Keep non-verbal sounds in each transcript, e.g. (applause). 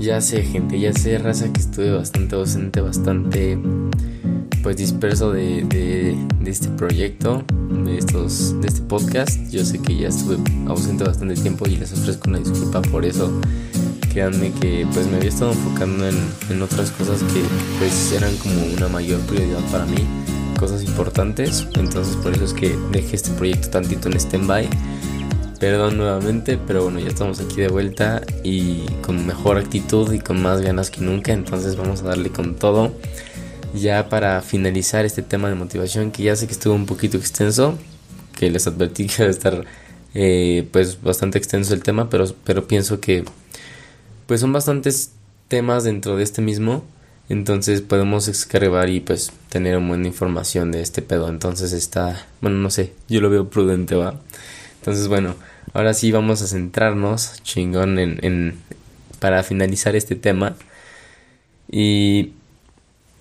Ya sé, gente, ya sé, raza, que estuve bastante ausente, bastante pues disperso de, de, este proyecto, de, estos, de este podcast. Yo sé que ya estuve ausente bastante tiempo y les ofrezco una disculpa por eso. Créanme que pues me había estado enfocando en, en otras cosas que pues eran como una mayor prioridad para mí, cosas importantes. Entonces por eso es que dejé este proyecto tantito en stand-by Perdón nuevamente, pero bueno, ya estamos aquí de vuelta y con mejor actitud y con más ganas que nunca, entonces vamos a darle con todo. Ya para finalizar este tema de motivación, que ya sé que estuvo un poquito extenso, que les advertí que iba a estar eh, pues bastante extenso el tema, pero, pero pienso que pues son bastantes temas dentro de este mismo, entonces podemos escarbar y pues tener buena información de este pedo, entonces está, bueno, no sé, yo lo veo prudente, va. Entonces, bueno, ahora sí vamos a centrarnos chingón en, en para finalizar este tema. Y,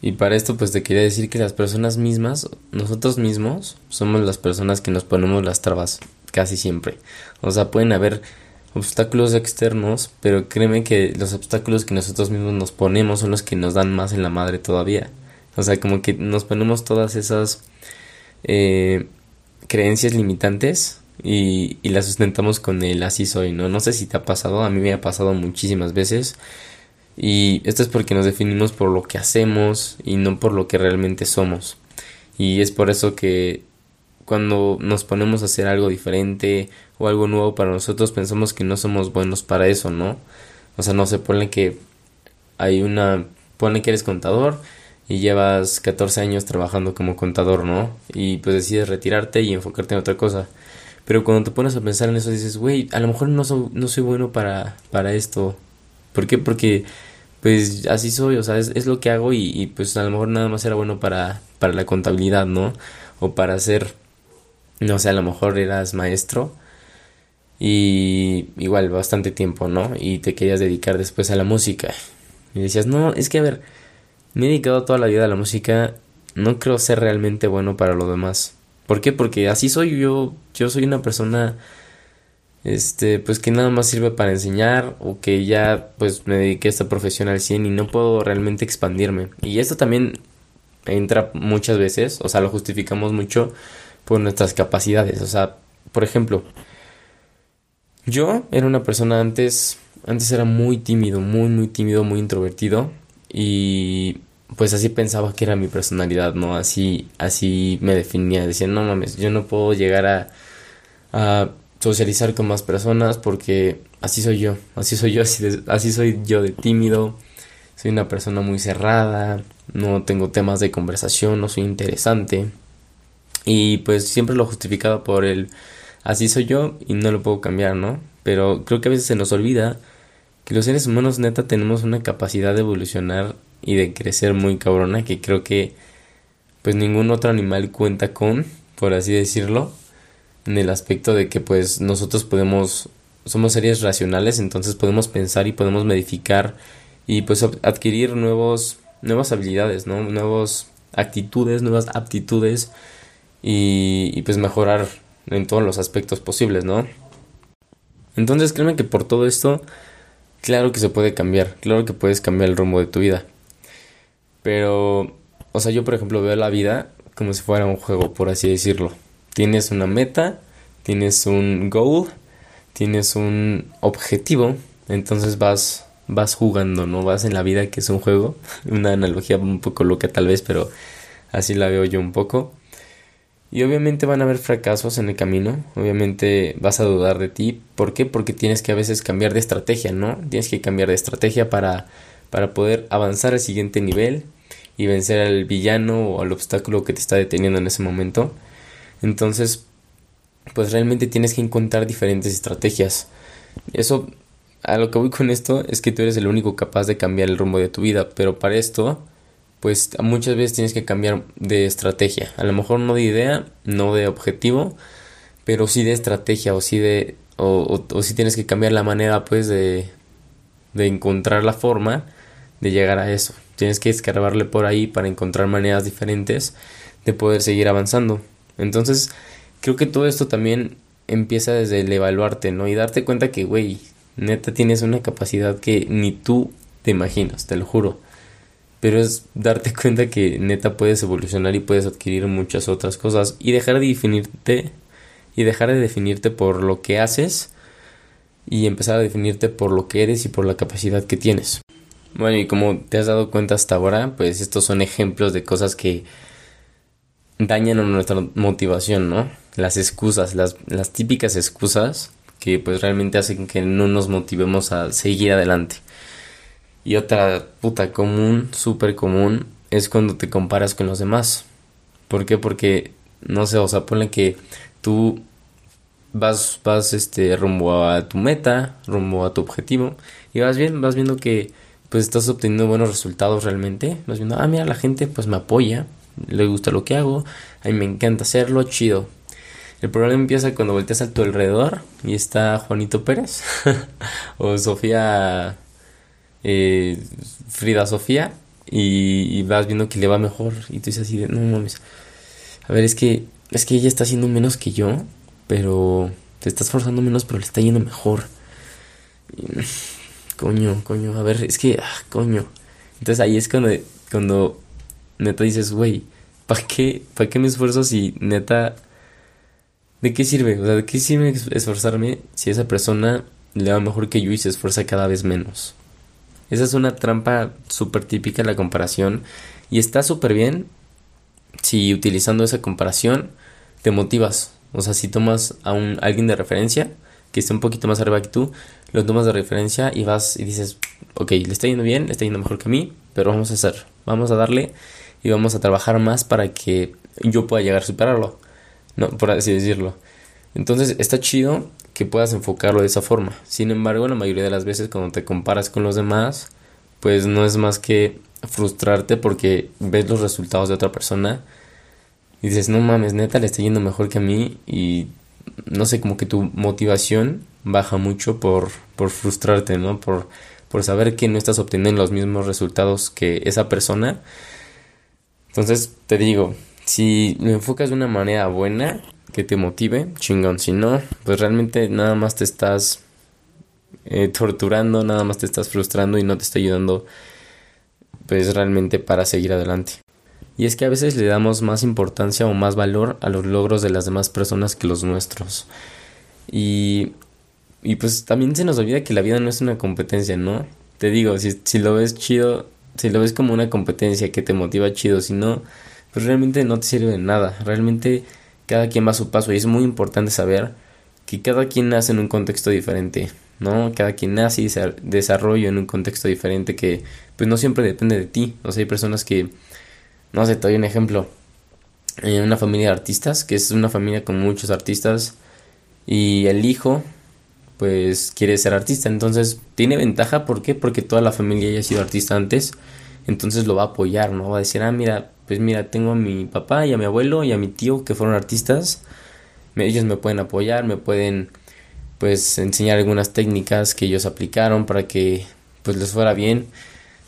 y para esto pues te quería decir que las personas mismas, nosotros mismos, somos las personas que nos ponemos las trabas casi siempre. O sea, pueden haber obstáculos externos, pero créeme que los obstáculos que nosotros mismos nos ponemos son los que nos dan más en la madre todavía. O sea, como que nos ponemos todas esas eh, creencias limitantes y, y la sustentamos con el así soy, ¿no? No sé si te ha pasado, a mí me ha pasado muchísimas veces. Y esto es porque nos definimos por lo que hacemos y no por lo que realmente somos. Y es por eso que cuando nos ponemos a hacer algo diferente o algo nuevo para nosotros pensamos que no somos buenos para eso, ¿no? O sea, no se pone que hay una... Pone que eres contador y llevas 14 años trabajando como contador, ¿no? Y pues decides retirarte y enfocarte en otra cosa. Pero cuando te pones a pensar en eso dices, güey, a lo mejor no, no soy bueno para, para esto. ¿Por qué? Porque pues así soy, o sea, es, lo que hago y, pues a lo mejor nada más era bueno para, para la contabilidad, ¿no? O para ser, no sé, a lo mejor eras maestro y igual bastante tiempo, ¿no? Y te querías dedicar después a la música. Y decías, no, es que a ver, me he dedicado toda la vida a la música, no creo ser realmente bueno para lo demás. ¿Por qué? Porque así soy yo, yo soy una persona este, pues que nada más sirve para enseñar o que ya pues me dediqué a esta profesión al 100 y no puedo realmente expandirme. Y esto también entra muchas veces, o sea, lo justificamos mucho por nuestras capacidades, o sea, por ejemplo, yo era una persona antes, antes era muy tímido, muy, muy tímido, muy introvertido y pues así pensaba que era mi personalidad, ¿no? Así, así me definía. Decía, no mames, yo no puedo llegar a, socializar con más personas porque así soy yo, así soy yo, (laughs) así, así soy yo de tímido, soy una persona muy cerrada, no tengo temas de conversación, no soy interesante. Y pues siempre lo justificaba por el así soy yo y no lo puedo cambiar, ¿no? Pero creo que a veces se nos olvida que los seres humanos neta tenemos una capacidad de evolucionar y de crecer muy cabrona que creo que pues ningún otro animal cuenta con, por así decirlo, en el aspecto de que pues nosotros podemos somos seres racionales, entonces podemos pensar y podemos modificar y pues adquirir nuevos nuevas habilidades, ¿no? Nuevas actitudes, nuevas aptitudes y, y pues mejorar en todos los aspectos posibles, ¿no? Entonces créeme que por todo esto, claro que se puede cambiar, claro que puedes cambiar el rumbo de tu vida. Pero, o sea, yo por ejemplo veo la vida como si fuera un juego, por así decirlo. Tienes una meta, tienes un goal, tienes un objetivo, entonces vas vas jugando, no vas en la vida que es un juego, (laughs) una analogía un poco loca tal vez, pero así la veo yo un poco. Y obviamente van a haber fracasos en el camino, obviamente vas a dudar de ti, ¿por qué? Porque tienes que a veces cambiar de estrategia, ¿no? Tienes que cambiar de estrategia para para poder avanzar al siguiente nivel y vencer al villano o al obstáculo que te está deteniendo en ese momento. Entonces, pues realmente tienes que encontrar diferentes estrategias. Eso, a lo que voy con esto es que tú eres el único capaz de cambiar el rumbo de tu vida, pero para esto, pues muchas veces tienes que cambiar de estrategia. A lo mejor no de idea, no de objetivo, pero sí de estrategia o sí de o, tienes que cambiar la manera pues de, de encontrar la forma de llegar a eso. Tienes que escarbarle por ahí para encontrar maneras diferentes de poder seguir avanzando. Entonces, creo que todo esto también empieza desde el evaluarte, ¿no? Y darte cuenta que, güey, neta tienes una capacidad que ni tú te imaginas, te lo juro. Pero es darte (laughs) cuenta que neta puedes evolucionar y puedes adquirir muchas otras cosas y dejar de definirte y dejar de definirte por lo que haces y empezar a definirte por lo que eres y por la capacidad que tienes. Bueno, y como te has dado cuenta hasta ahora, pues estos son ejemplos de cosas que dañan nuestra motivación, ¿no? Las excusas, las, las típicas excusas que pues realmente hacen que no nos motivemos a seguir adelante. Y otra puta común, súper común, es cuando te comparas con los demás. ¿Por qué? Porque, no sé, o sea, ponle que tú vas, vas este, rumbo a tu meta, rumbo a tu objetivo, y vas bien, vas viendo que pues estás obteniendo buenos resultados realmente, vas viendo, ah, mira, la gente pues me apoya, le gusta lo que hago, a mí me encanta hacerlo, chido. El problema empieza cuando volteas a tu alrededor y está Juanito Pérez (laughs) o Sofía, eh, Frida Sofía, y, vas viendo que le va mejor y tú dices así de, no mames, a ver, es que, es que ella está haciendo menos que yo, pero te estás forzando menos, pero le está yendo mejor. Coño, coño, a ver, es que, ah, coño. Entonces ahí es cuando, cuando neta dices, güey, ¿para qué, ¿para qué me esfuerzo si neta... ¿De qué sirve? O sea, ¿de qué sirve esforzarme si esa persona le va mejor que yo y se esfuerza cada vez menos? Esa es una trampa súper típica la comparación y está súper bien si utilizando esa comparación te motivas. O sea, si tomas a un, alguien de referencia que esté un poquito más arriba que tú, lo tomas de referencia y vas y dices, ok, le está yendo bien, le está yendo mejor que a mí, pero vamos a hacer, vamos a darle y vamos a trabajar más para que yo pueda llegar a superarlo, no, por así decirlo. Entonces está chido que puedas enfocarlo de esa forma. Sin embargo, la mayoría de las veces cuando te comparas con los demás, pues no es más que frustrarte porque ves los resultados de otra persona y dices, no mames, neta, le está yendo mejor que a mí y no sé, como que tu motivación baja mucho por, por frustrarte, ¿no? Por, por saber que no estás obteniendo los mismos resultados que esa persona entonces te digo, si lo enfocas de una manera buena, que te motive, chingón. Si no, pues realmente nada más te estás eh, torturando, nada más te estás frustrando y no te está ayudando, pues realmente para seguir adelante. Y es que a veces le damos más importancia o más valor a los logros de las demás personas que los nuestros. Y, y pues también se nos olvida que la vida no es una competencia, ¿no? Te digo, si, si lo ves chido, si lo ves como una competencia que te motiva chido, si no, pues realmente no te sirve de nada. Realmente cada quien va a su paso y es muy importante saber que cada quien nace en un contexto diferente, ¿no? Cada quien nace y se desarrolla en un contexto diferente que pues no siempre depende de ti. O sea, hay personas que, no sé, te doy un ejemplo. En una familia de artistas, que es una familia con muchos artistas, y el hijo pues quiere ser artista. Entonces tiene ventaja, ¿por qué? Porque toda la familia ya ha sido artista antes. Entonces lo va a apoyar, ¿no? Va a decir, ah, mira, pues mira, tengo a mi papá y a mi abuelo y a mi tío que fueron artistas. Ellos me pueden apoyar, me pueden pues enseñar algunas técnicas que ellos aplicaron para que pues les fuera bien.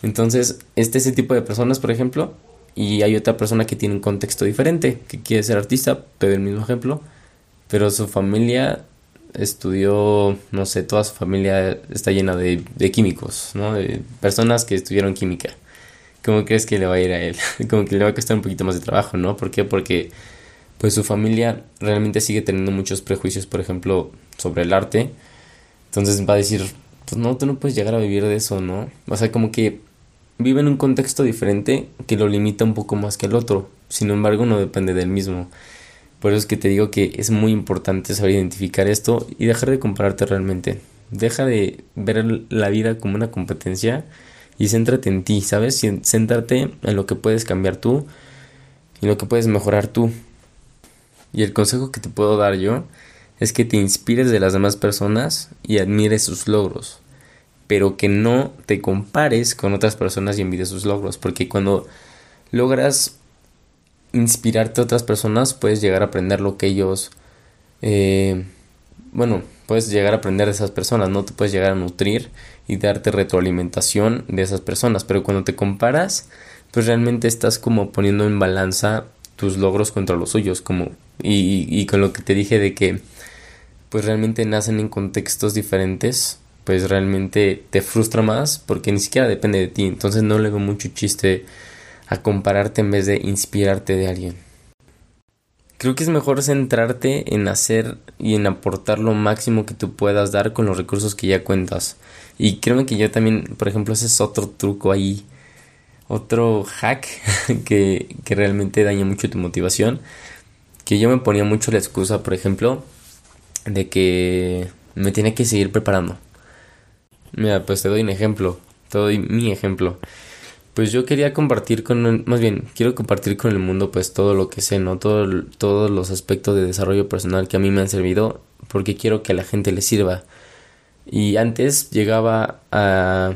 Entonces, este ese tipo de personas, por ejemplo, y hay otra persona que tiene un contexto diferente, que quiere ser artista, pero el mismo ejemplo, pero su familia estudió, no sé, toda su familia está llena de, de químicos, ¿no? De personas que estudiaron química. ¿Cómo crees que le va a ir a él? (laughs) Como que le va a costar un poquito más de trabajo, ¿no? ¿Por qué? Porque pues su familia realmente sigue teniendo muchos prejuicios, por ejemplo, sobre el arte. Entonces va a decir, pues no, tú no puedes llegar a vivir de eso, ¿no? O sea, como que vive en un contexto diferente que lo limita un poco más que el otro. Sin embargo, no depende del mismo. Por eso es que te digo que es muy importante saber identificar esto y dejar de compararte realmente. Deja de ver la vida como una competencia y céntrate en ti, ¿sabes? Céntrate en lo que puedes cambiar tú y lo que puedes mejorar tú. Y el consejo que te puedo dar yo es que te inspires de las demás personas y admires sus logros, pero que no te compares con otras personas y envidies sus logros, porque cuando logras inspirarte a otras personas, puedes llegar a aprender lo que ellos, eh, bueno, puedes llegar a aprender de esas personas, no te puedes llegar a nutrir y darte retroalimentación de esas personas, pero cuando te comparas, pues realmente estás como poniendo en balanza tus logros contra los suyos, como, y, y con lo que te dije de que, pues realmente nacen en contextos diferentes, pues realmente te frustra más porque ni siquiera depende de ti. Entonces no le veo mucho chiste a compararte en vez de inspirarte de alguien. Creo que es mejor centrarte en hacer y en aportar lo máximo que tú puedas dar con los recursos que ya cuentas. Y créeme que yo también, por ejemplo, ese es otro truco ahí, otro hack (laughs) que, que realmente daña mucho tu motivación. Que yo me ponía mucho la excusa, por ejemplo, de que me tiene que seguir preparando. Mira, pues te doy un ejemplo, te doy mi ejemplo. Pues yo quería compartir con, más bien, quiero compartir con el mundo pues todo lo que sé, ¿no? Todo, todos los aspectos de desarrollo personal que a mí me han servido porque quiero que a la gente le sirva. Y antes llegaba a,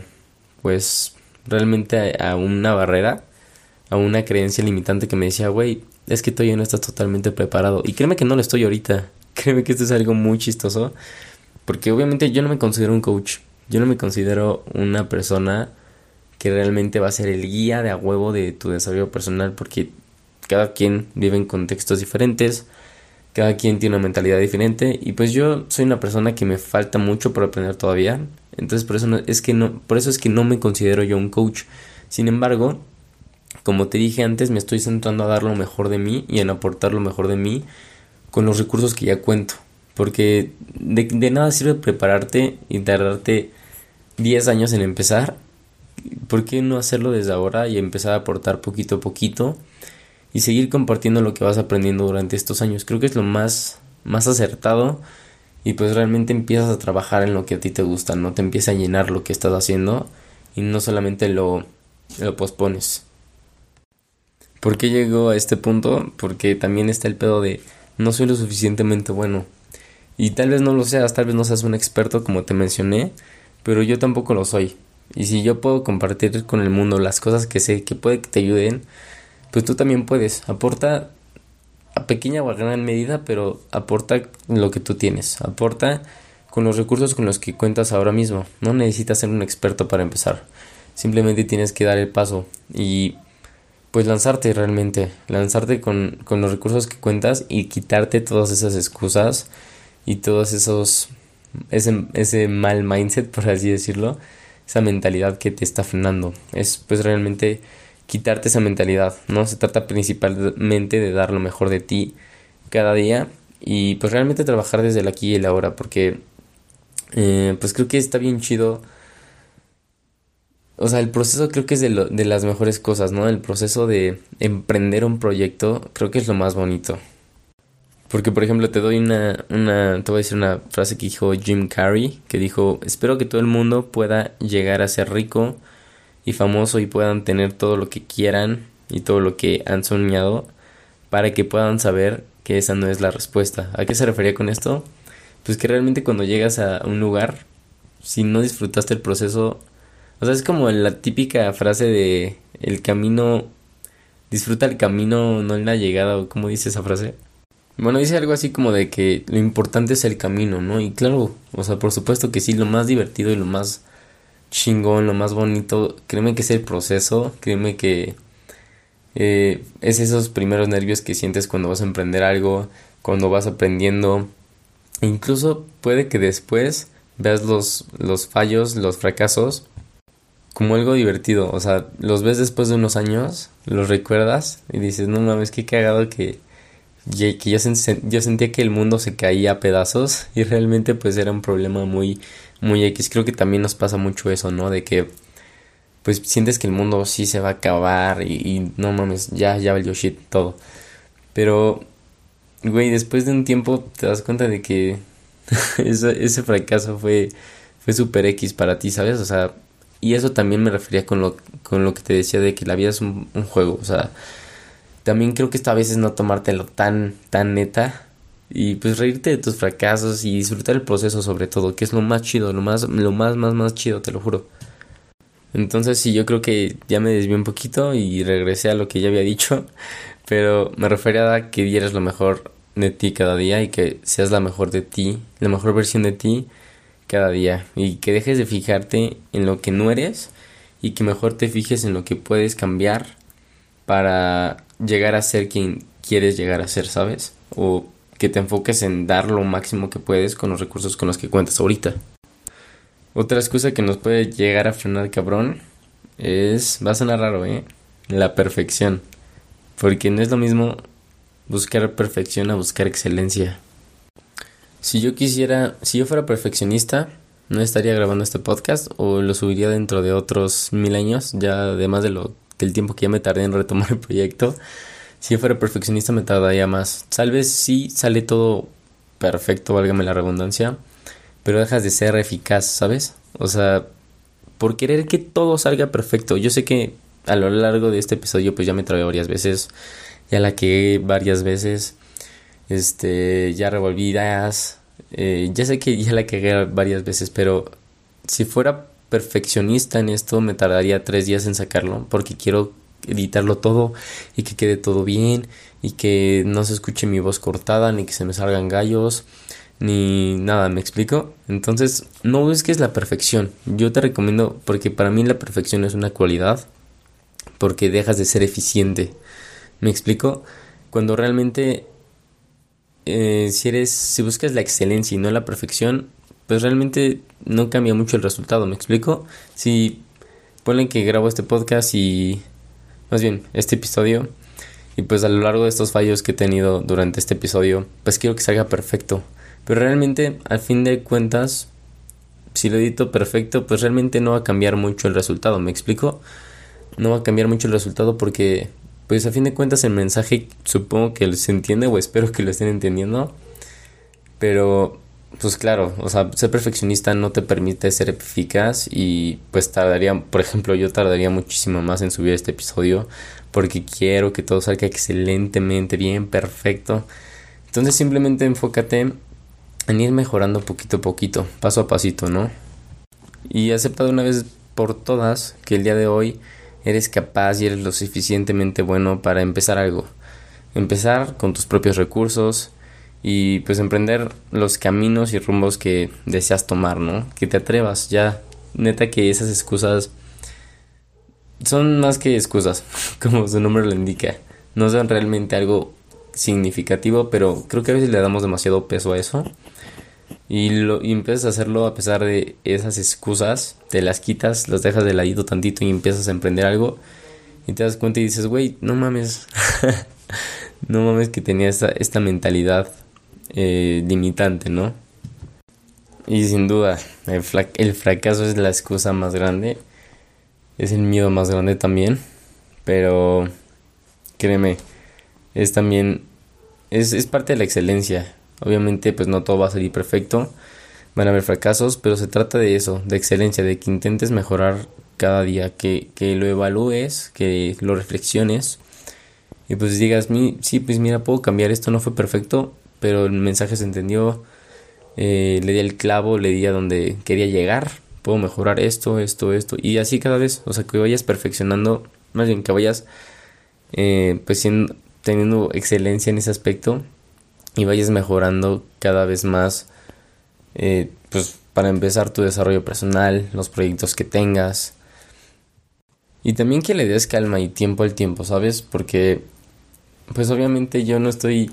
pues, realmente a, una barrera, a una creencia limitante que me decía, güey, es que todavía no estás totalmente preparado. Y créeme que no lo estoy ahorita. (laughs) Créeme que esto es algo muy chistoso. Porque obviamente yo no me considero un coach. Yo no me considero una persona que realmente va a ser el guía de a huevo de tu desarrollo personal. Porque cada quien vive en contextos diferentes. Cada quien tiene una mentalidad diferente. Y pues yo soy una persona que me falta mucho por aprender todavía. Entonces por eso es que no, por eso es que no me considero yo un coach. Sin embargo, como te dije antes, me estoy centrando a dar lo mejor de mí y en aportar lo mejor de mí con los recursos que ya cuento. Porque de, nada sirve prepararte y tardarte 10 años en empezar. ¿Por qué no hacerlo desde ahora y empezar a aportar poquito a poquito y seguir compartiendo lo que vas aprendiendo durante estos años? Creo que es lo más, más acertado y pues realmente empiezas a trabajar en lo que a ti te gusta, no te empieza a llenar lo que estás haciendo y no solamente lo, lo pospones. ¿Por qué llegó a este punto? Porque también está el pedo de no soy lo suficientemente bueno. Y tal vez no lo seas, tal vez no seas un experto como te mencioné, pero yo tampoco lo soy. Y si yo puedo compartir con el mundo las cosas que sé que puede que te ayuden, pues tú también puedes. Aporta a pequeña o a gran medida, pero aporta lo que tú tienes. Aporta con los recursos con los que cuentas ahora mismo. No necesitas ser un experto para empezar. Simplemente tienes que dar el paso y pues lanzarte realmente, lanzarte con, con los recursos que cuentas y quitarte todas esas excusas y todos esos, ese, ese mal mindset, por así decirlo, esa mentalidad que te está frenando. Es pues realmente quitarte esa mentalidad, ¿no? Se trata principalmente de dar lo mejor de ti cada día y pues realmente trabajar desde el aquí y el ahora porque eh, pues creo que está bien chido o sea, el proceso creo que es de, lo, de las mejores cosas, ¿no? El proceso de emprender un proyecto creo que es lo más bonito. Porque, por ejemplo, te doy una, una, te voy a decir una frase que dijo Jim Carrey, que dijo, espero que todo el mundo pueda llegar a ser rico y famoso y puedan tener todo lo que quieran y todo lo que han soñado para que puedan saber que esa no es la respuesta. ¿A qué se refería con esto? Pues que realmente cuando llegas a un lugar, si no disfrutaste el proceso, o sea, es como la típica frase de el camino, disfruta el camino, no en la llegada, o cómo dice esa frase. Bueno, dice algo así como de que lo importante es el camino, ¿no? Y claro, o sea, por supuesto que sí, lo más divertido y lo más chingón, lo más bonito, créeme que es el proceso, créeme que eh, es esos primeros nervios que sientes cuando vas a emprender algo, cuando vas aprendiendo. Incluso puede que después veas los, los fallos, los fracasos como algo divertido. O sea, los ves después de unos años, los recuerdas y dices, no mames, qué cagado que, que yo, sentía que el mundo se caía a pedazos y realmente pues era un problema muy, muy X. Creo que también nos pasa mucho eso, ¿no? De que pues sientes que el mundo sí se va a acabar y, no mames, ya, ya valió shit todo. Pero, güey, después de un tiempo te das cuenta de que (laughs) ese, fracaso fue, fue super X para ti, ¿sabes? O sea, y eso también me refería con lo, con lo que te decía de que la vida es un, juego. O sea, también creo que esto a veces no tomártelo tan, tan neta. Y pues reírte de tus fracasos y disfrutar el proceso sobre todo, que es lo más chido, lo más, lo más, más, más chido, te lo juro. Entonces sí, yo creo que ya me desvié un poquito y regresé a lo que ya había dicho. (laughs) Pero me refería a que dieras lo mejor de ti cada día y que seas la mejor de ti, la mejor versión de ti cada día y que dejes de fijarte en lo que no eres y que mejor te fijes en lo que puedes cambiar para llegar a ser quien quieres llegar a ser, ¿sabes? O que te enfoques en dar lo máximo que puedes con los recursos con los que cuentas ahorita. Otra excusa que nos puede llegar a frenar cabrón es, va a sonar raro, ¿eh? La perfección. Porque no es lo mismo buscar perfección a buscar excelencia. Si yo quisiera, si yo fuera perfeccionista, no estaría grabando este podcast o lo subiría dentro de otros mil años, ya además de lo, del tiempo que ya me tardé en retomar el proyecto. Si yo fuera perfeccionista me tardaría más. Tal vez sí sale todo perfecto, válgame la redundancia, pero dejas de ser eficaz, ¿sabes? O sea, por querer que todo salga perfecto. Yo sé que a lo largo de este episodio pues ya me trabé varias veces, ya la que varias veces, este, ya revolví ideas, eh, ya sé que ya la cagué varias veces, pero si fuera perfeccionista en esto me tardaría tres días en sacarlo porque quiero editarlo todo y que quede todo bien y que no se escuche mi voz cortada ni que se me salgan gallos ni nada, ¿me explico? Entonces, no busques la perfección. Yo te recomiendo porque para mí la perfección es una cualidad porque dejas de ser eficiente. ¿Me explico? Cuando realmente eh, si eres si buscas la excelencia y no la perfección, pues realmente no cambia mucho el resultado, ¿me explico? Si ponen que grabo este podcast y más bien este episodio y pues a lo largo de estos fallos que he tenido durante este episodio, pues quiero que salga perfecto. Pero realmente, al fin de cuentas, si lo edito perfecto, pues realmente no va a cambiar mucho el resultado, ¿me explico? No va a cambiar mucho el resultado porque, pues a fin de cuentas, el mensaje supongo que se entiende o espero que lo estén entendiendo. Pero pues claro, o sea, ser perfeccionista no te permite ser eficaz y pues tardaría, por ejemplo, yo tardaría muchísimo más en subir este episodio porque quiero que todo salga excelentemente bien, perfecto. Entonces simplemente enfócate en ir mejorando poquito a poquito, paso a pasito, ¿no? Y acepta de una vez por todas que el día de hoy eres capaz y eres lo suficientemente bueno para empezar algo. Empezar con tus propios recursos, y pues emprender los caminos y rumbos que deseas tomar, ¿no? Que te atrevas, ya, neta que esas excusas son más que excusas, (laughs) como su nombre lo indica, no son realmente algo significativo, pero creo que a veces le damos demasiado peso a eso. Y, lo, y empiezas a hacerlo a pesar de esas excusas, te las quitas, las dejas de ladito tantito y empiezas a emprender algo. Y te das cuenta y dices, güey, no mames, (laughs) no mames que tenía esta, esta mentalidad eh, limitante, ¿no? Y sin duda, el, fracaso es la excusa más grande, es el miedo más grande también, pero créeme, es también, es, es parte de la excelencia. Obviamente, pues no todo va a salir perfecto, van a haber fracasos, pero se trata de eso, de excelencia, de que intentes mejorar cada día, que, que lo evalúes, que lo reflexiones y pues digas, sí, pues mira, puedo cambiar esto, no fue perfecto, pero el mensaje se entendió, eh, le di el clavo, le di a donde quería llegar, puedo mejorar esto, esto, esto, y así cada vez, o sea, que vayas perfeccionando, más bien que vayas eh, pues teniendo excelencia en ese aspecto y vayas mejorando cada vez más, eh, pues para empezar tu desarrollo personal, los proyectos que tengas. Y también que le des calma y tiempo al tiempo, ¿sabes? Porque, pues obviamente yo no estoy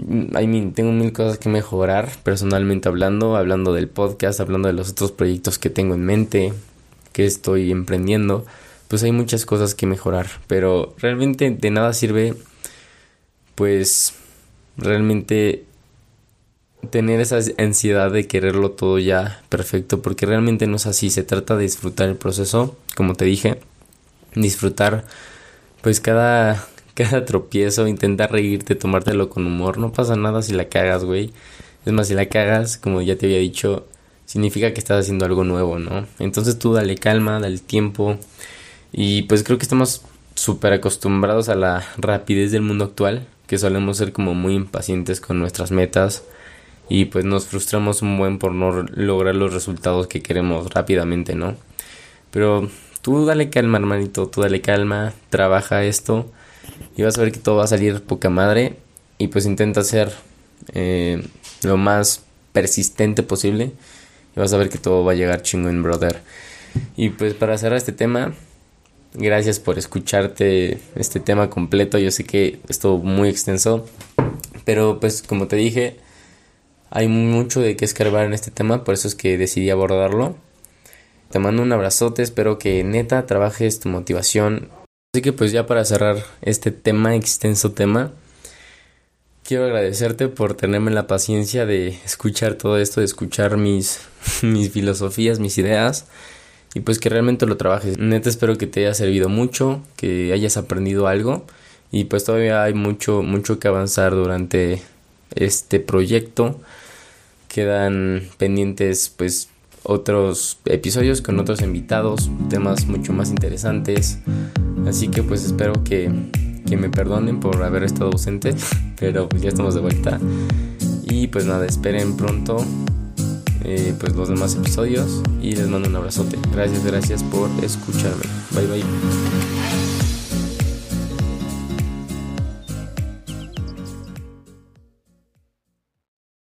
I tengo mil cosas que mejorar personalmente hablando, hablando del podcast, hablando de los otros proyectos que tengo en mente, que estoy emprendiendo. Pues hay muchas cosas que mejorar, pero realmente de nada sirve, pues realmente tener esa ansiedad de quererlo todo ya perfecto, porque realmente no es así. Se trata de disfrutar el proceso, como te dije, disfrutar pues cada (laughs) cada tropiezo, intenta reírte, tomártelo con humor. No pasa nada si la cagas, güey. Es más, si la cagas, como ya te había dicho, significa que estás haciendo algo nuevo, ¿no? Entonces tú dale calma, dale tiempo. Y pues creo que estamos súper acostumbrados a la rapidez del mundo actual, que solemos ser como muy impacientes con nuestras metas y pues nos frustramos un buen por no lograr los resultados que queremos rápidamente, ¿no? Pero tú dale calma, hermanito, tú dale calma, trabaja esto y vas a ver que todo va a salir poca madre y pues intenta ser eh, lo más persistente posible y vas a ver que todo va a llegar chingón, brother. Y pues para cerrar este tema, gracias por escucharte este tema completo. Yo sé que estuvo muy extenso, pero pues como te dije, hay mucho de qué escarbar en este tema, por eso es que decidí abordarlo. Te mando un abrazote, espero que neta trabajes tu motivación. Así que pues ya para cerrar este tema, extenso tema, quiero agradecerte por tenerme la paciencia de escuchar todo esto, de escuchar mis, (laughs) mis filosofías, mis ideas y pues que realmente lo trabajes. Neta espero que te haya servido mucho, que hayas aprendido algo y pues todavía hay mucho mucho que avanzar durante este proyecto. Quedan pendientes pues otros episodios con otros invitados, temas mucho más interesantes. Así que pues espero que, que me perdonen por haber estado ausente, pero pues ya estamos de vuelta. Y pues nada, esperen pronto eh, pues los demás episodios y les mando un abrazote. Gracias, gracias por escucharme. Bye bye.